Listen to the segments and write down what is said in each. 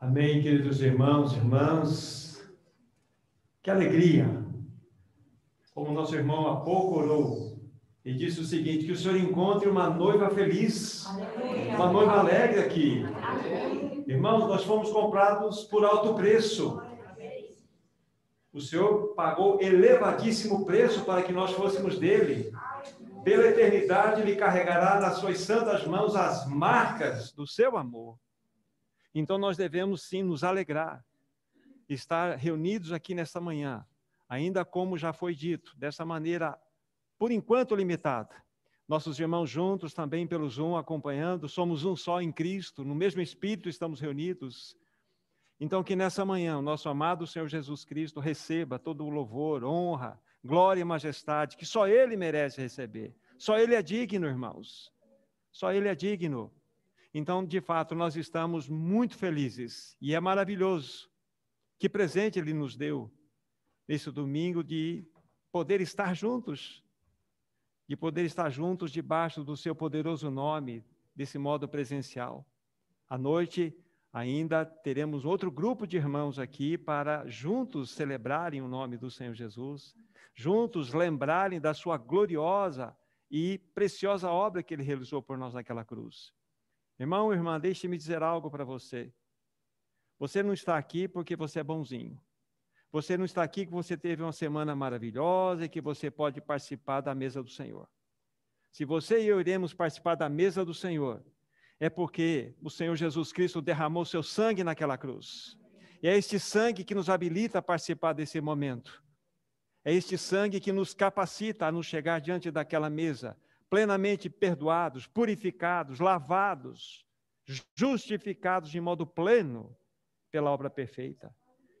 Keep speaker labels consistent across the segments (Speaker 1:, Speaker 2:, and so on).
Speaker 1: Amém, queridos irmãos, irmãs. Que alegria! Como nosso irmão há pouco orou e disse o seguinte: que o Senhor encontre uma noiva feliz, uma noiva alegre aqui. Irmãos, nós fomos comprados por alto preço. O Senhor pagou elevadíssimo preço para que nós fôssemos dele. Pela eternidade, Ele carregará nas suas santas mãos as marcas do seu amor. Então, nós devemos sim nos alegrar, estar reunidos aqui nesta manhã, ainda como já foi dito, dessa maneira, por enquanto limitada. Nossos irmãos juntos também pelo Zoom acompanhando, somos um só em Cristo, no mesmo Espírito estamos reunidos. Então, que nessa manhã o nosso amado Senhor Jesus Cristo receba todo o louvor, honra, glória e majestade que só Ele merece receber. Só Ele é digno, irmãos. Só Ele é digno. Então, de fato, nós estamos muito felizes e é maravilhoso. Que presente Ele nos deu nesse domingo de poder estar juntos, de poder estar juntos debaixo do Seu poderoso nome, desse modo presencial. À noite, ainda teremos outro grupo de irmãos aqui para juntos celebrarem o nome do Senhor Jesus, juntos lembrarem da Sua gloriosa e preciosa obra que Ele realizou por nós naquela cruz. Irmão, irmã, deixe-me dizer algo para você. Você não está aqui porque você é bonzinho. Você não está aqui porque você teve uma semana maravilhosa e que você pode participar da mesa do Senhor. Se você e eu iremos participar da mesa do Senhor, é porque o Senhor Jesus Cristo derramou seu sangue naquela cruz. E é este sangue que nos habilita a participar desse momento. É este sangue que nos capacita a nos chegar diante daquela mesa plenamente perdoados, purificados, lavados, justificados de modo pleno pela obra perfeita.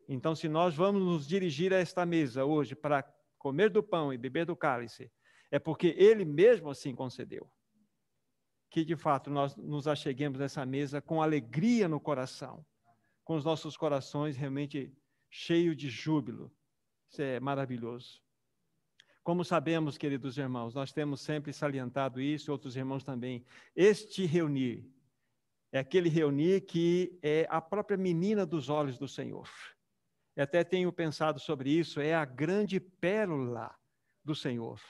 Speaker 1: Então, se nós vamos nos dirigir a esta mesa hoje para comer do pão e beber do cálice, é porque Ele mesmo assim concedeu. Que de fato nós nos acheguemos nessa mesa com alegria no coração, com os nossos corações realmente cheios de júbilo. Isso é maravilhoso. Como sabemos, queridos irmãos, nós temos sempre salientado isso, outros irmãos também. Este reunir é aquele reunir que é a própria menina dos olhos do Senhor. Eu até tenho pensado sobre isso, é a grande pérola do Senhor.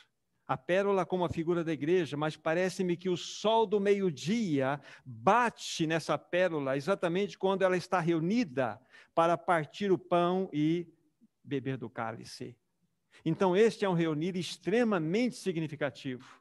Speaker 1: A pérola como a figura da igreja, mas parece-me que o sol do meio-dia bate nessa pérola exatamente quando ela está reunida para partir o pão e beber do cálice. Então, este é um reunir extremamente significativo.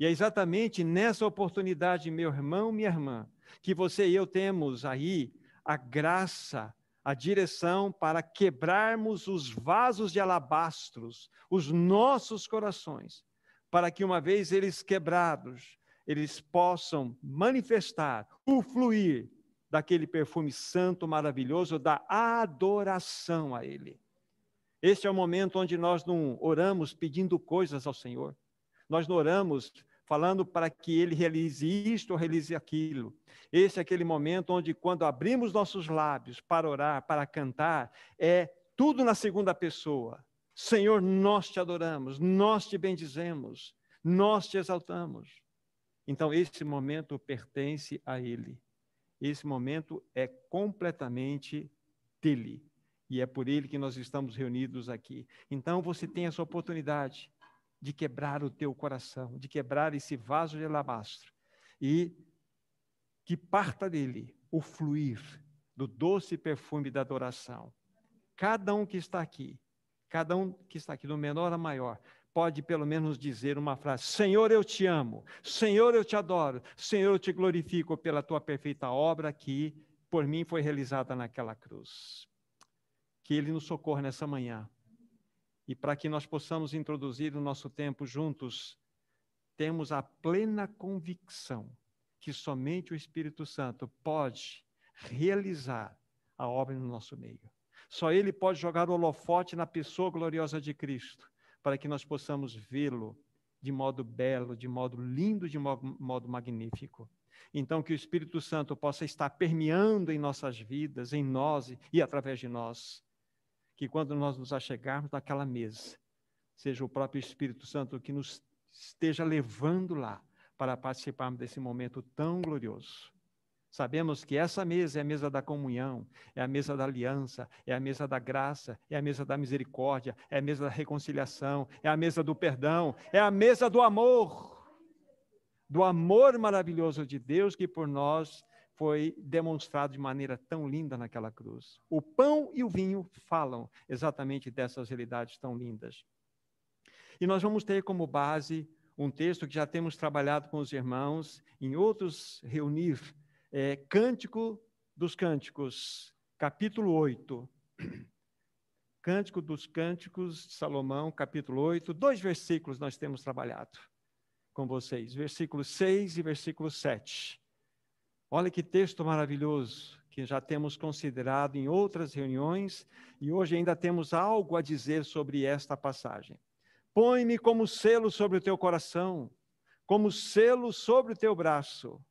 Speaker 1: E é exatamente nessa oportunidade, meu irmão, minha irmã, que você e eu temos aí a graça, a direção para quebrarmos os vasos de alabastros, os nossos corações, para que uma vez eles quebrados, eles possam manifestar o fluir daquele perfume santo, maravilhoso, da adoração a Ele. Este é o momento onde nós não oramos pedindo coisas ao Senhor. Nós não oramos falando para que Ele realize isto ou realize aquilo. Esse é aquele momento onde, quando abrimos nossos lábios para orar, para cantar, é tudo na segunda pessoa. Senhor, nós te adoramos, nós te bendizemos, nós te exaltamos. Então, esse momento pertence a Ele. Esse momento é completamente dele e é por ele que nós estamos reunidos aqui. Então você tem essa oportunidade de quebrar o teu coração, de quebrar esse vaso de alabastro e que parta dele o fluir do doce perfume da adoração. Cada um que está aqui, cada um que está aqui, do menor a maior, pode pelo menos dizer uma frase: Senhor, eu te amo, Senhor, eu te adoro, Senhor, eu te glorifico pela tua perfeita obra que por mim foi realizada naquela cruz que Ele nos socorra nessa manhã. E para que nós possamos introduzir o nosso tempo juntos, temos a plena convicção que somente o Espírito Santo pode realizar a obra no nosso meio. Só Ele pode jogar o holofote na pessoa gloriosa de Cristo, para que nós possamos vê-lo de modo belo, de modo lindo, de modo, modo magnífico. Então, que o Espírito Santo possa estar permeando em nossas vidas, em nós e através de nós que quando nós nos achegarmos naquela mesa, seja o próprio Espírito Santo que nos esteja levando lá para participarmos desse momento tão glorioso. Sabemos que essa mesa é a mesa da comunhão, é a mesa da aliança, é a mesa da graça, é a mesa da misericórdia, é a mesa da reconciliação, é a mesa do perdão, é a mesa do amor. Do amor maravilhoso de Deus que por nós foi demonstrado de maneira tão linda naquela cruz. O pão e o vinho falam exatamente dessas realidades tão lindas. E nós vamos ter como base um texto que já temos trabalhado com os irmãos em outros reunir é, Cântico dos Cânticos, capítulo 8. Cântico dos Cânticos de Salomão, capítulo 8. Dois versículos nós temos trabalhado com vocês, versículo 6 e versículo 7. Olha que texto maravilhoso que já temos considerado em outras reuniões e hoje ainda temos algo a dizer sobre esta passagem. Põe-me como selo sobre o teu coração, como selo sobre o teu braço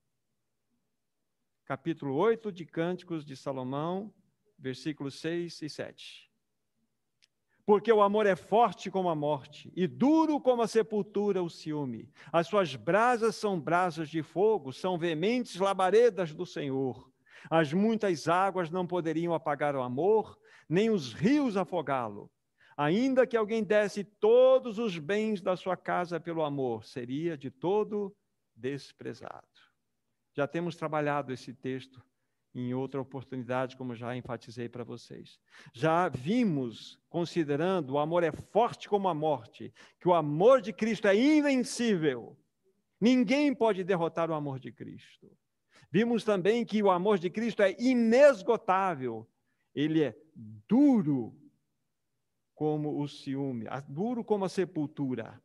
Speaker 1: capítulo 8 de Cânticos de Salomão, versículos 6 e 7. Porque o amor é forte como a morte, e duro como a sepultura o ciúme. As suas brasas são brasas de fogo, são veementes labaredas do Senhor. As muitas águas não poderiam apagar o amor, nem os rios afogá-lo. Ainda que alguém desse todos os bens da sua casa pelo amor, seria de todo desprezado. Já temos trabalhado esse texto em outra oportunidade, como já enfatizei para vocês. Já vimos, considerando o amor é forte como a morte, que o amor de Cristo é invencível. Ninguém pode derrotar o amor de Cristo. Vimos também que o amor de Cristo é inesgotável. Ele é duro como o ciúme, duro como a sepultura.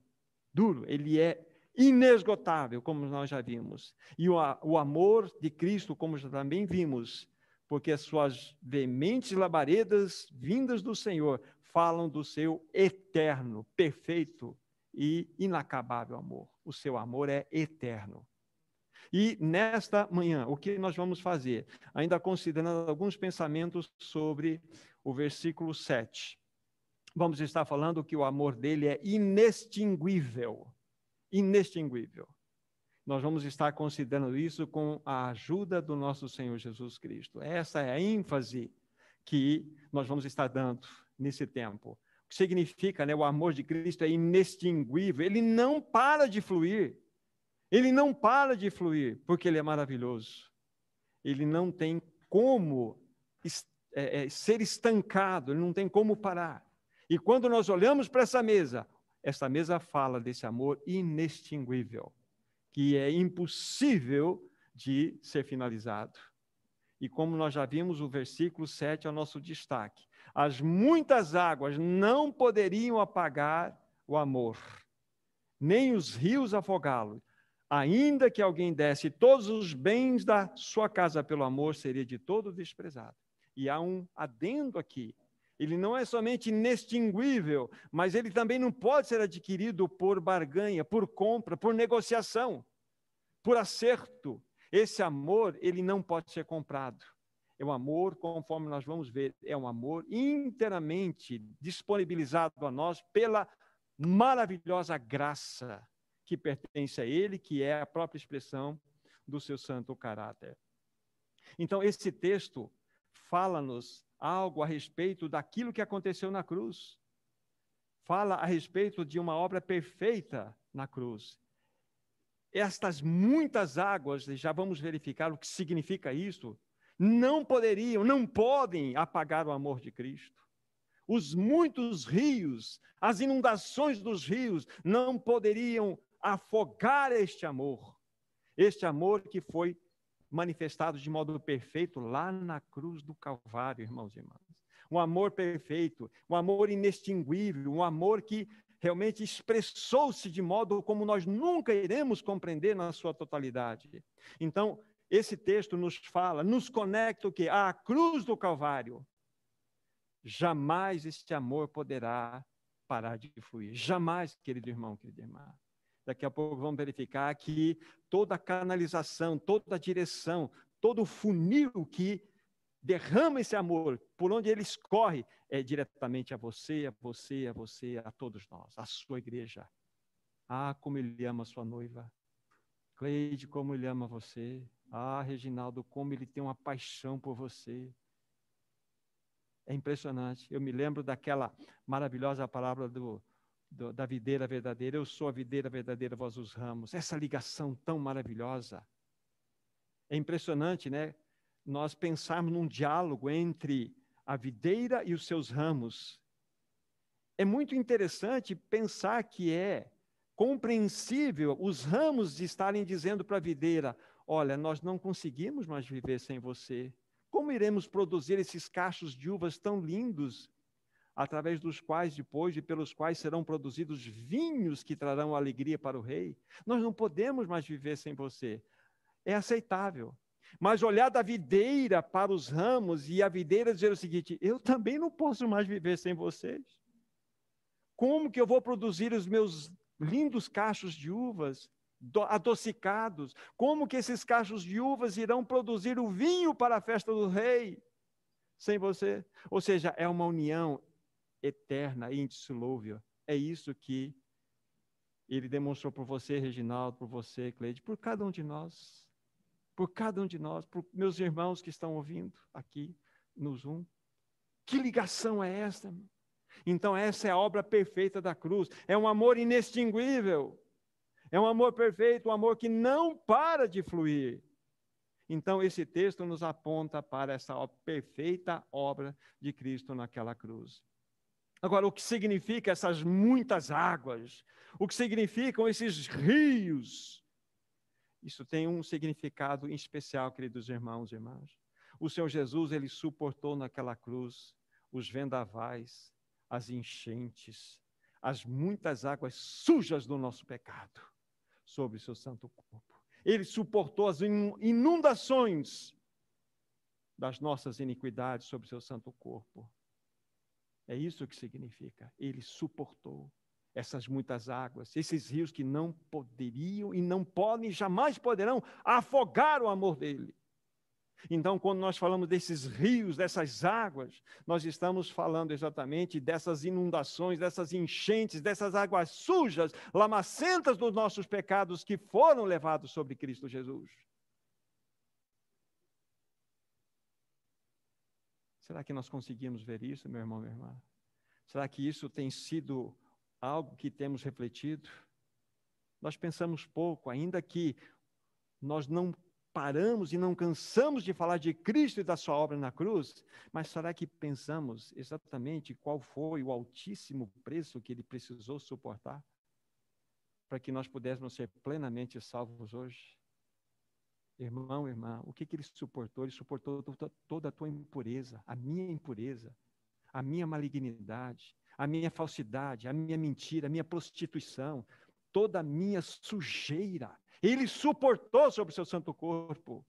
Speaker 1: Duro, ele é inesgotável, como nós já vimos. E o, o amor de Cristo, como já também vimos, porque as suas veementes labaredas vindas do Senhor falam do seu eterno, perfeito e inacabável amor. O seu amor é eterno. E nesta manhã, o que nós vamos fazer? Ainda considerando alguns pensamentos sobre o versículo 7. Vamos estar falando que o amor dele é inextinguível inextinguível. Nós vamos estar considerando isso com a ajuda do nosso Senhor Jesus Cristo. Essa é a ênfase que nós vamos estar dando nesse tempo. O que significa, né, o amor de Cristo é inextinguível, ele não para de fluir. Ele não para de fluir, porque ele é maravilhoso. Ele não tem como é, é, ser estancado, ele não tem como parar. E quando nós olhamos para essa mesa, esta mesa fala desse amor inextinguível, que é impossível de ser finalizado. E como nós já vimos, o versículo 7 é o nosso destaque. As muitas águas não poderiam apagar o amor, nem os rios afogá-lo. Ainda que alguém desse todos os bens da sua casa pelo amor, seria de todo desprezado. E há um adendo aqui. Ele não é somente inextinguível, mas ele também não pode ser adquirido por barganha, por compra, por negociação, por acerto. Esse amor, ele não pode ser comprado. É um amor, conforme nós vamos ver, é um amor inteiramente disponibilizado a nós pela maravilhosa graça que pertence a Ele, que é a própria expressão do seu santo caráter. Então, esse texto fala-nos algo a respeito daquilo que aconteceu na cruz. Fala a respeito de uma obra perfeita na cruz. Estas muitas águas, já vamos verificar o que significa isso, não poderiam, não podem apagar o amor de Cristo. Os muitos rios, as inundações dos rios, não poderiam afogar este amor. Este amor que foi manifestado de modo perfeito lá na cruz do Calvário, irmãos e irmãs. Um amor perfeito, um amor inextinguível, um amor que realmente expressou-se de modo como nós nunca iremos compreender na sua totalidade. Então, esse texto nos fala, nos conecta o que? À cruz do Calvário. Jamais este amor poderá parar de fluir. Jamais, querido irmão, querida irmã. Daqui a pouco vamos verificar que toda a canalização, toda a direção, todo o funil que derrama esse amor, por onde ele escorre, é diretamente a você, a você, a você, a todos nós, a sua igreja. Ah, como ele ama a sua noiva. Cleide, como ele ama você. Ah, Reginaldo, como ele tem uma paixão por você. É impressionante. Eu me lembro daquela maravilhosa palavra do, do, da videira verdadeira. Eu sou a videira verdadeira, vós os ramos. Essa ligação tão maravilhosa. É impressionante, né? Nós pensarmos num diálogo entre a videira e os seus ramos. É muito interessante pensar que é compreensível os ramos estarem dizendo para a videira: Olha, nós não conseguimos mais viver sem você. Como iremos produzir esses cachos de uvas tão lindos, através dos quais depois e pelos quais serão produzidos vinhos que trarão alegria para o rei? Nós não podemos mais viver sem você. É aceitável. Mas olhar da videira para os ramos e a videira dizer o seguinte: eu também não posso mais viver sem vocês. Como que eu vou produzir os meus lindos cachos de uvas adocicados. Como que esses cachos de uvas irão produzir o vinho para a festa do rei sem você? Ou seja, é uma união eterna e indissolúvel. É isso que ele demonstrou por você, Reginaldo, por você, Cleide, por cada um de nós. Por cada um de nós, por meus irmãos que estão ouvindo aqui no Zoom. Que ligação é esta? Então, essa é a obra perfeita da cruz. É um amor inextinguível. É um amor perfeito, um amor que não para de fluir. Então, esse texto nos aponta para essa perfeita obra de Cristo naquela cruz. Agora, o que significa essas muitas águas? O que significam esses rios? Isso tem um significado em especial, queridos irmãos e irmãs. O Senhor Jesus, ele suportou naquela cruz os vendavais, as enchentes, as muitas águas sujas do nosso pecado sobre o seu santo corpo. Ele suportou as inundações das nossas iniquidades sobre o seu santo corpo. É isso que significa. Ele suportou essas muitas águas, esses rios que não poderiam e não podem, jamais poderão afogar o amor dele. Então, quando nós falamos desses rios, dessas águas, nós estamos falando exatamente dessas inundações, dessas enchentes, dessas águas sujas, lamacentas dos nossos pecados que foram levados sobre Cristo Jesus. Será que nós conseguimos ver isso, meu irmão, minha irmã? Será que isso tem sido algo que temos refletido? Nós pensamos pouco, ainda que nós não paramos e não cansamos de falar de Cristo e da sua obra na cruz, mas será que pensamos exatamente qual foi o altíssimo preço que ele precisou suportar para que nós pudéssemos ser plenamente salvos hoje? Irmão, irmã, o que, que ele suportou? Ele suportou toda a tua impureza, a minha impureza, a minha malignidade, a minha falsidade, a minha mentira, a minha prostituição, toda a minha sujeira ele suportou sobre o seu santo corpo.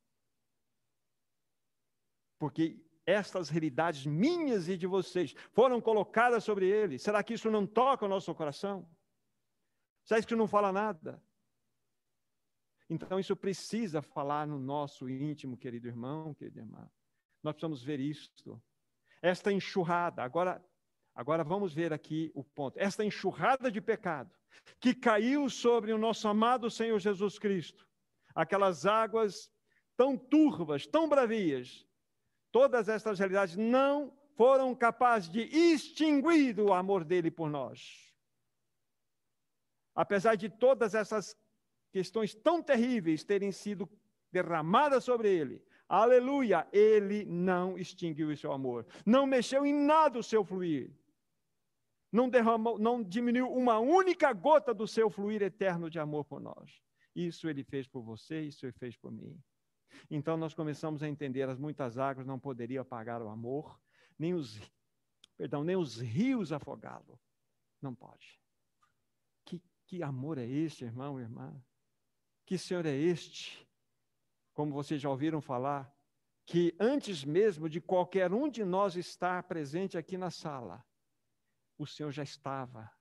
Speaker 1: Porque estas realidades minhas e de vocês foram colocadas sobre ele. Será que isso não toca o nosso coração? Será que isso não fala nada? Então, isso precisa falar no nosso íntimo, querido irmão, querida irmã. Nós precisamos ver isto. Esta enxurrada, agora, agora vamos ver aqui o ponto. Esta enxurrada de pecado que caiu sobre o nosso amado Senhor Jesus Cristo. Aquelas águas tão turvas, tão bravias, todas estas realidades não foram capazes de extinguir o amor dele por nós. Apesar de todas essas questões tão terríveis terem sido derramadas sobre ele, aleluia, ele não extinguiu o seu amor, não mexeu em nada o seu fluir não derramou, não diminuiu uma única gota do seu fluir eterno de amor por nós. Isso ele fez por você, isso ele fez por mim. Então nós começamos a entender as muitas águas não poderiam apagar o amor, nem os perdão, nem os rios afogá-lo. Não pode. Que, que amor é este, irmão irmã? Que Senhor é este? Como vocês já ouviram falar, que antes mesmo de qualquer um de nós estar presente aqui na sala, o Senhor já estava,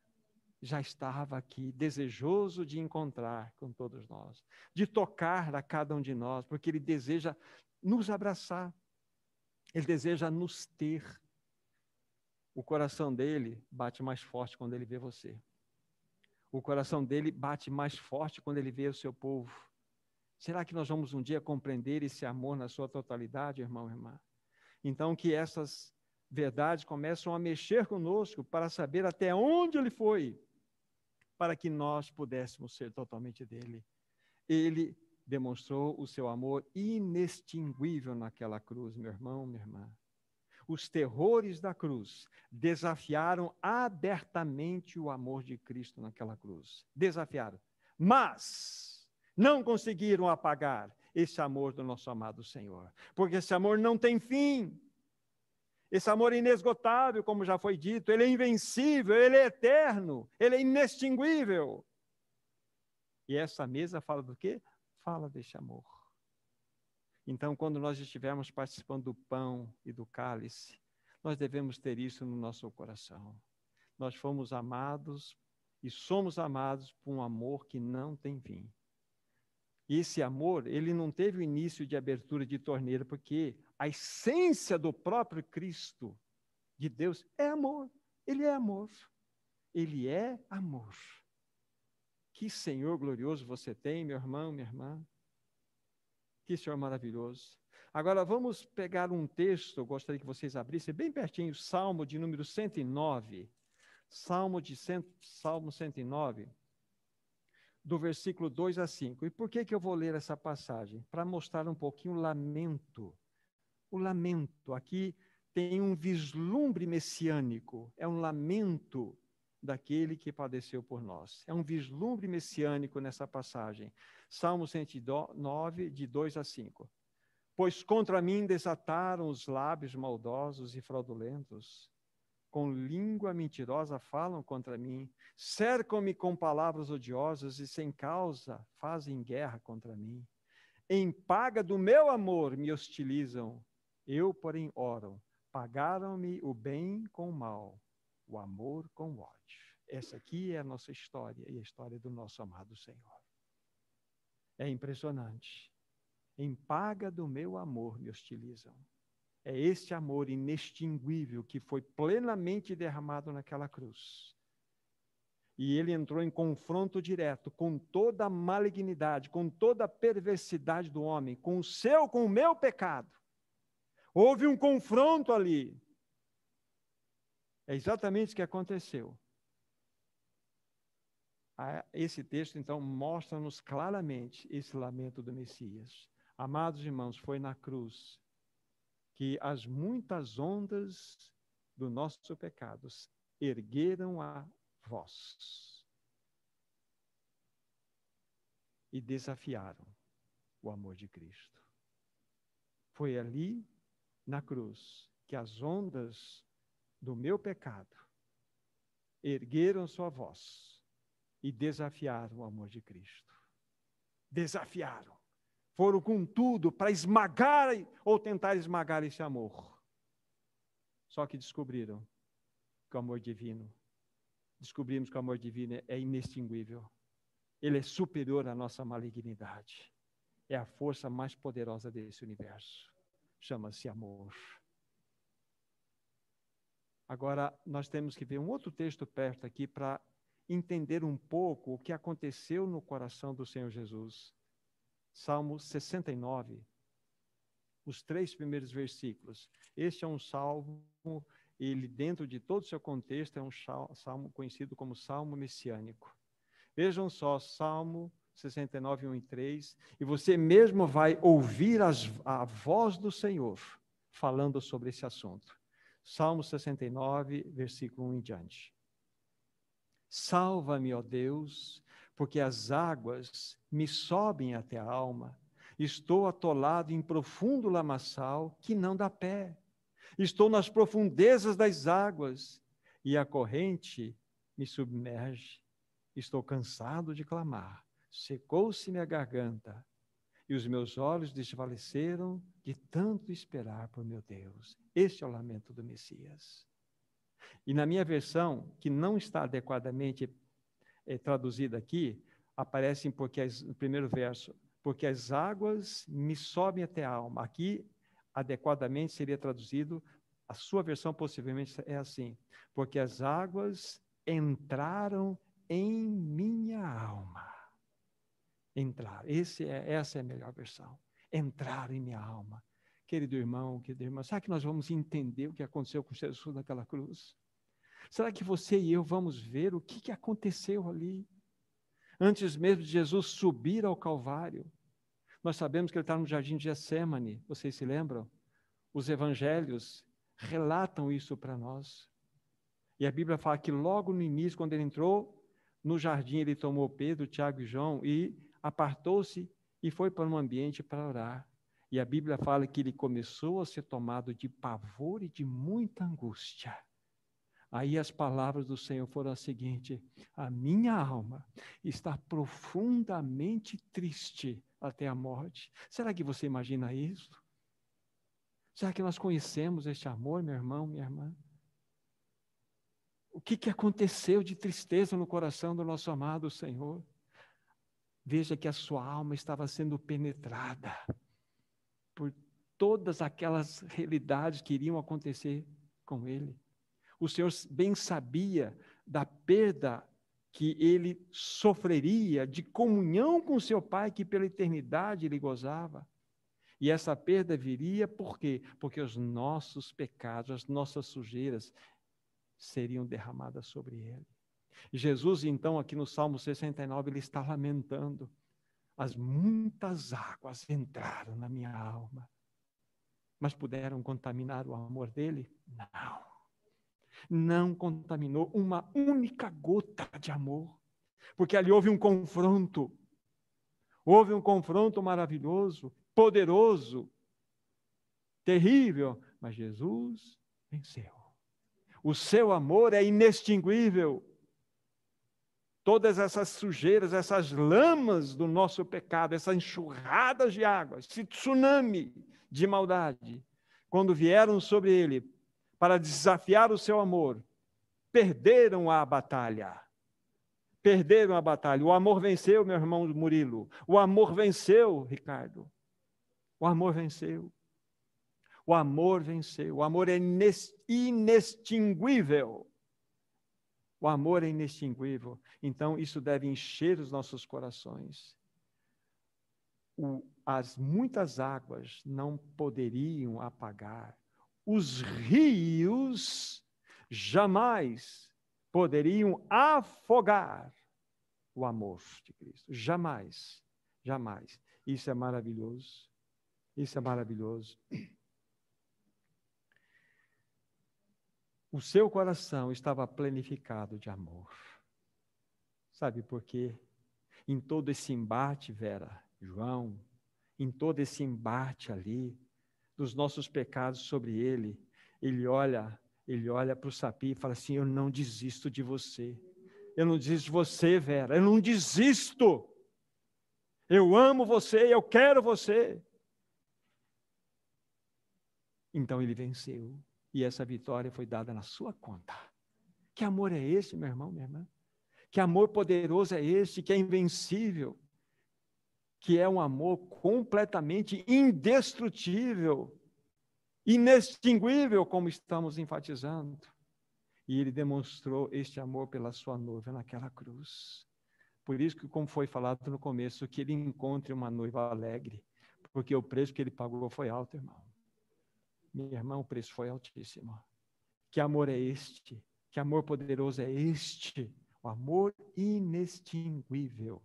Speaker 1: já estava aqui, desejoso de encontrar com todos nós, de tocar a cada um de nós, porque Ele deseja nos abraçar, Ele deseja nos ter. O coração dele bate mais forte quando ele vê você. O coração dele bate mais forte quando ele vê o seu povo Será que nós vamos um dia compreender esse amor na sua totalidade, irmão irmã? Então, que essas verdades começam a mexer conosco para saber até onde ele foi, para que nós pudéssemos ser totalmente dele. Ele demonstrou o seu amor inextinguível naquela cruz, meu irmão, minha irmã. Os terrores da cruz desafiaram abertamente o amor de Cristo naquela cruz. Desafiaram. Mas não conseguiram apagar esse amor do nosso amado Senhor, porque esse amor não tem fim. Esse amor é inesgotável, como já foi dito, ele é invencível, ele é eterno, ele é inextinguível. E essa mesa fala do quê? Fala desse amor. Então, quando nós estivermos participando do pão e do cálice, nós devemos ter isso no nosso coração. Nós fomos amados e somos amados por um amor que não tem fim. E esse amor, ele não teve o início de abertura de torneira, porque a essência do próprio Cristo, de Deus, é amor. Ele é amor. Ele é amor. Que Senhor glorioso você tem, meu irmão, minha irmã. Que Senhor maravilhoso. Agora vamos pegar um texto, gostaria que vocês abrissem bem pertinho, Salmo de número 109. Salmo de cento, Salmo 109, do versículo 2 a 5. E por que que eu vou ler essa passagem? Para mostrar um pouquinho o lamento o lamento. Aqui tem um vislumbre messiânico, é um lamento daquele que padeceu por nós. É um vislumbre messiânico nessa passagem. Salmo 109, de 2 a 5. Pois contra mim desataram os lábios maldosos e fraudulentos, com língua mentirosa falam contra mim, cercam-me com palavras odiosas e sem causa fazem guerra contra mim. Em paga do meu amor me hostilizam eu, porém, oro. Pagaram-me o bem com o mal, o amor com o ódio. Essa aqui é a nossa história e a história do nosso amado Senhor. É impressionante. Em paga do meu amor me hostilizam. É este amor inextinguível que foi plenamente derramado naquela cruz. E ele entrou em confronto direto com toda a malignidade, com toda a perversidade do homem, com o seu, com o meu pecado. Houve um confronto ali. É exatamente o que aconteceu. Esse texto, então, mostra-nos claramente esse lamento do Messias. Amados irmãos, foi na cruz que as muitas ondas do nosso pecados ergueram a voz e desafiaram o amor de Cristo. Foi ali na cruz que as ondas do meu pecado ergueram sua voz e desafiaram o amor de Cristo. Desafiaram. Foram com tudo para esmagar ou tentar esmagar esse amor. Só que descobriram que o amor divino, descobrimos que o amor divino é inextinguível. Ele é superior à nossa malignidade. É a força mais poderosa desse universo chama-se amor. Agora, nós temos que ver um outro texto perto aqui para entender um pouco o que aconteceu no coração do Senhor Jesus. Salmo 69, os três primeiros versículos. Este é um salmo, ele, dentro de todo o seu contexto, é um salmo conhecido como salmo messiânico. Vejam só, Salmo 69, 1 e 3, e você mesmo vai ouvir as, a voz do Senhor falando sobre esse assunto. Salmo 69, versículo 1 em diante. Salva-me, ó Deus, porque as águas me sobem até a alma. Estou atolado em profundo lamaçal que não dá pé. Estou nas profundezas das águas e a corrente me submerge. Estou cansado de clamar secou-se minha garganta e os meus olhos desvaleceram de tanto esperar por meu Deus. Este é o lamento do Messias. E na minha versão, que não está adequadamente é, traduzida aqui, aparece porque as, no primeiro verso, porque as águas me sobem até a alma. Aqui, adequadamente, seria traduzido, a sua versão possivelmente é assim, porque as águas entraram em minha alma. Entrar. Esse é, essa é a melhor versão. Entrar em minha alma. Querido irmão, querida irmã, será que nós vamos entender o que aconteceu com Jesus naquela cruz? Será que você e eu vamos ver o que, que aconteceu ali? Antes mesmo de Jesus subir ao Calvário, nós sabemos que ele está no jardim de Getsemane, vocês se lembram? Os evangelhos relatam isso para nós. E a Bíblia fala que logo no início, quando ele entrou no jardim, ele tomou Pedro, Tiago e João e apartou-se e foi para um ambiente para orar. E a Bíblia fala que ele começou a ser tomado de pavor e de muita angústia. Aí as palavras do Senhor foram as seguintes: A minha alma está profundamente triste até a morte. Será que você imagina isso? Será que nós conhecemos este amor, meu irmão, minha irmã? O que, que aconteceu de tristeza no coração do nosso amado Senhor? Veja que a sua alma estava sendo penetrada por todas aquelas realidades que iriam acontecer com ele o Senhor bem sabia da perda que ele sofreria de comunhão com seu Pai, que pela eternidade ele gozava. E essa perda viria por quê? Porque os nossos pecados, as nossas sujeiras seriam derramadas sobre ele. Jesus, então, aqui no Salmo 69, ele está lamentando: as muitas águas entraram na minha alma, mas puderam contaminar o amor dele? Não não contaminou uma única gota de amor, porque ali houve um confronto. Houve um confronto maravilhoso, poderoso, terrível, mas Jesus venceu. O seu amor é inextinguível. Todas essas sujeiras, essas lamas do nosso pecado, essas enxurradas de água, esse tsunami de maldade, quando vieram sobre ele, para desafiar o seu amor, perderam a batalha. Perderam a batalha. O amor venceu, meu irmão Murilo. O amor venceu, Ricardo. O amor venceu. O amor venceu. O amor é inextinguível. O amor é inextinguível. Então, isso deve encher os nossos corações. O, as muitas águas não poderiam apagar os rios jamais poderiam afogar o amor de Cristo. Jamais, jamais. Isso é maravilhoso. Isso é maravilhoso. O seu coração estava planificado de amor. Sabe por quê? Em todo esse embate, Vera, João, em todo esse embate ali, dos nossos pecados sobre ele, ele olha, ele olha para o Sapi e fala assim: Eu não desisto de você. Eu não desisto de você, Vera. Eu não desisto. Eu amo você, eu quero você. Então ele venceu. E essa vitória foi dada na sua conta. Que amor é esse, meu irmão, minha irmã? Que amor poderoso é esse, que é invencível? que é um amor completamente indestrutível, inextinguível, como estamos enfatizando. E ele demonstrou este amor pela sua noiva naquela cruz. Por isso que, como foi falado no começo, que ele encontre uma noiva alegre, porque o preço que ele pagou foi alto, irmão. Minha irmã, o preço foi altíssimo. Que amor é este? Que amor poderoso é este? O amor inextinguível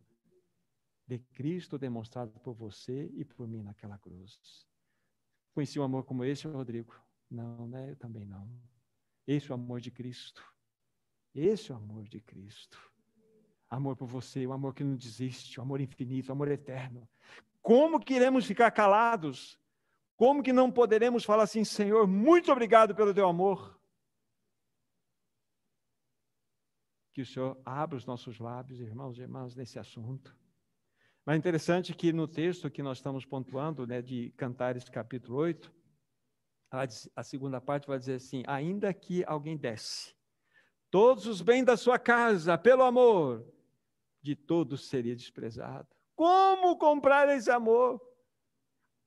Speaker 1: de Cristo demonstrado por você e por mim naquela cruz. Conheci um amor como esse, Rodrigo? Não, né? Eu também não. Esse é o amor de Cristo. Esse é o amor de Cristo. Amor por você, o amor que não desiste, o amor infinito, o amor eterno. Como queremos ficar calados? Como que não poderemos falar assim, Senhor, muito obrigado pelo teu amor? Que o Senhor abra os nossos lábios, irmãos e irmãs, nesse assunto. Mas é interessante que no texto que nós estamos pontuando, né, de Cantares capítulo 8, a segunda parte vai dizer assim: ainda que alguém desse todos os bens da sua casa, pelo amor, de todos seria desprezado. Como comprar esse amor?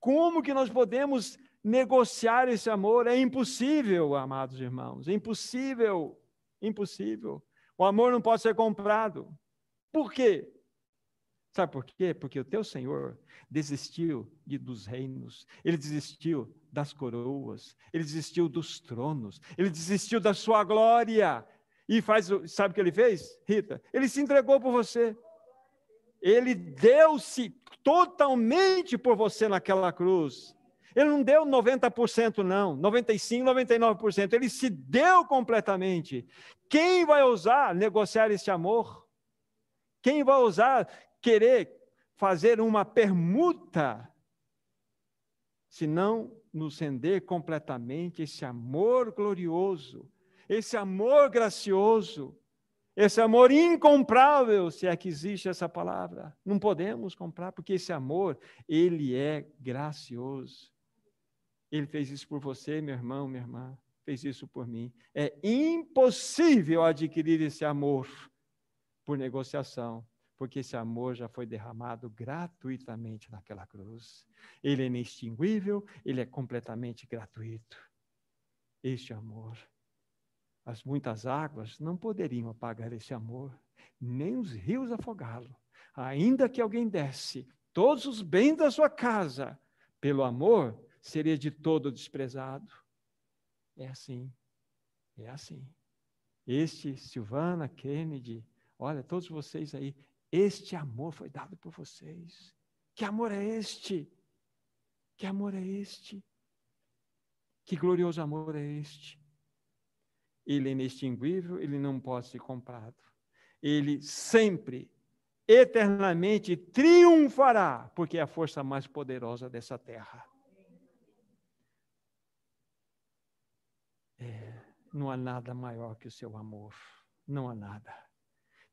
Speaker 1: Como que nós podemos negociar esse amor? É impossível, amados irmãos, é impossível, impossível. O amor não pode ser comprado. Por quê? Sabe por quê? Porque o teu Senhor desistiu de, dos reinos, ele desistiu das coroas, ele desistiu dos tronos, ele desistiu da sua glória. E faz, sabe o que ele fez, Rita? Ele se entregou por você. Ele deu-se totalmente por você naquela cruz. Ele não deu 90%, não, 95%, 99%. Ele se deu completamente. Quem vai ousar negociar esse amor? Quem vai ousar querer fazer uma permuta se não nos render completamente esse amor glorioso, esse amor gracioso, esse amor incomprável, se é que existe essa palavra. Não podemos comprar, porque esse amor, ele é gracioso. Ele fez isso por você, meu irmão, minha irmã, fez isso por mim. É impossível adquirir esse amor por negociação, porque esse amor já foi derramado gratuitamente naquela cruz. Ele é inextinguível, ele é completamente gratuito. Este amor. As muitas águas não poderiam apagar esse amor, nem os rios afogá-lo. Ainda que alguém desse todos os bens da sua casa, pelo amor, seria de todo desprezado. É assim. É assim. Este, Silvana, Kennedy, olha, todos vocês aí, este amor foi dado por vocês. Que amor é este? Que amor é este? Que glorioso amor é este? Ele é inextinguível, ele não pode ser comprado. Ele sempre, eternamente triunfará, porque é a força mais poderosa dessa terra. É, não há nada maior que o seu amor. Não há nada.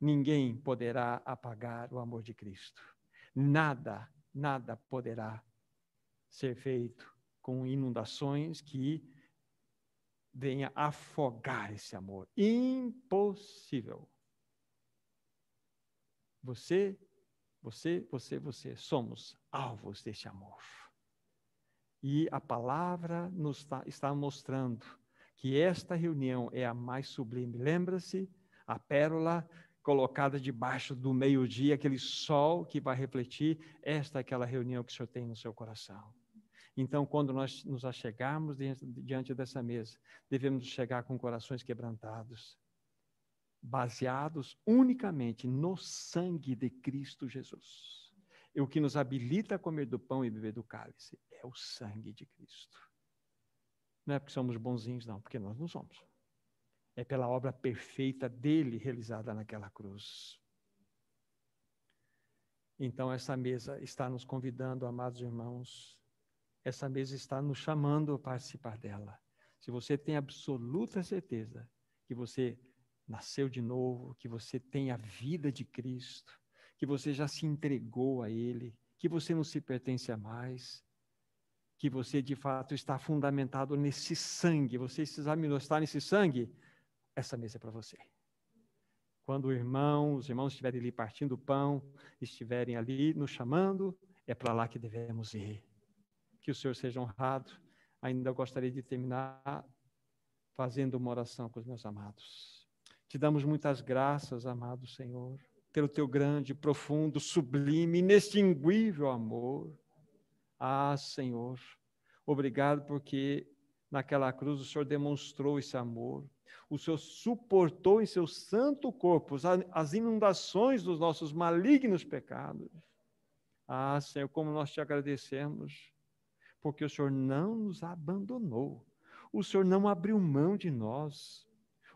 Speaker 1: Ninguém poderá apagar o amor de Cristo. Nada, nada poderá ser feito com inundações que venha afogar esse amor. Impossível. Você, você, você, você somos alvos deste amor. E a palavra nos tá, está mostrando que esta reunião é a mais sublime. Lembra-se a pérola colocada debaixo do meio-dia, aquele sol que vai refletir, esta é aquela reunião que o Senhor tem no seu coração. Então, quando nós nos achegarmos diante, dessa mesa, devemos chegar com corações quebrantados, baseados unicamente no sangue de Cristo Jesus. E o que nos habilita a comer do pão e beber do cálice é o sangue de Cristo. Não é porque somos bonzinhos, não, porque nós não somos. É pela obra perfeita dele realizada naquela cruz. Então, essa mesa está nos convidando, amados irmãos, essa mesa está nos chamando a participar dela. Se você tem absoluta certeza que você nasceu de novo, que você tem a vida de Cristo, que você já se entregou a Ele, que você não se pertence a mais, que você de fato está fundamentado nesse sangue, você se examinou, está nesse sangue, essa mesa é para você. Quando o irmão, os irmãos estiverem ali partindo o pão, estiverem ali nos chamando, é para lá que devemos ir. Que o Senhor seja honrado. Ainda gostaria de terminar fazendo uma oração com os meus amados. Te damos muitas graças, amado Senhor, pelo teu grande, profundo, sublime, inextinguível amor ah, Senhor, obrigado porque naquela cruz o Senhor demonstrou esse amor. O Senhor suportou em seu santo corpo as inundações dos nossos malignos pecados. Ah, Senhor, como nós te agradecemos, porque o Senhor não nos abandonou. O Senhor não abriu mão de nós.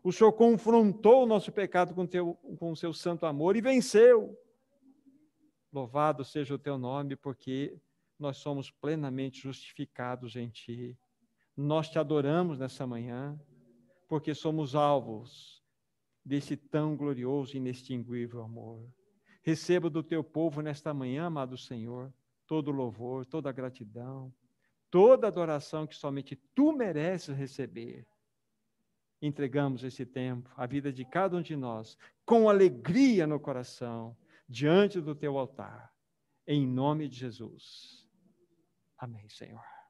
Speaker 1: O Senhor confrontou o nosso pecado com, teu, com o seu santo amor e venceu. Louvado seja o teu nome, porque nós somos plenamente justificados em Ti. Nós te adoramos nessa manhã, porque somos alvos desse tão glorioso e inextinguível amor. Receba do teu povo nesta manhã, amado Senhor, todo louvor, toda gratidão, toda adoração que somente tu mereces receber. Entregamos esse tempo, a vida de cada um de nós, com alegria no coração, diante do teu altar, em nome de Jesus. Amém, Senhor.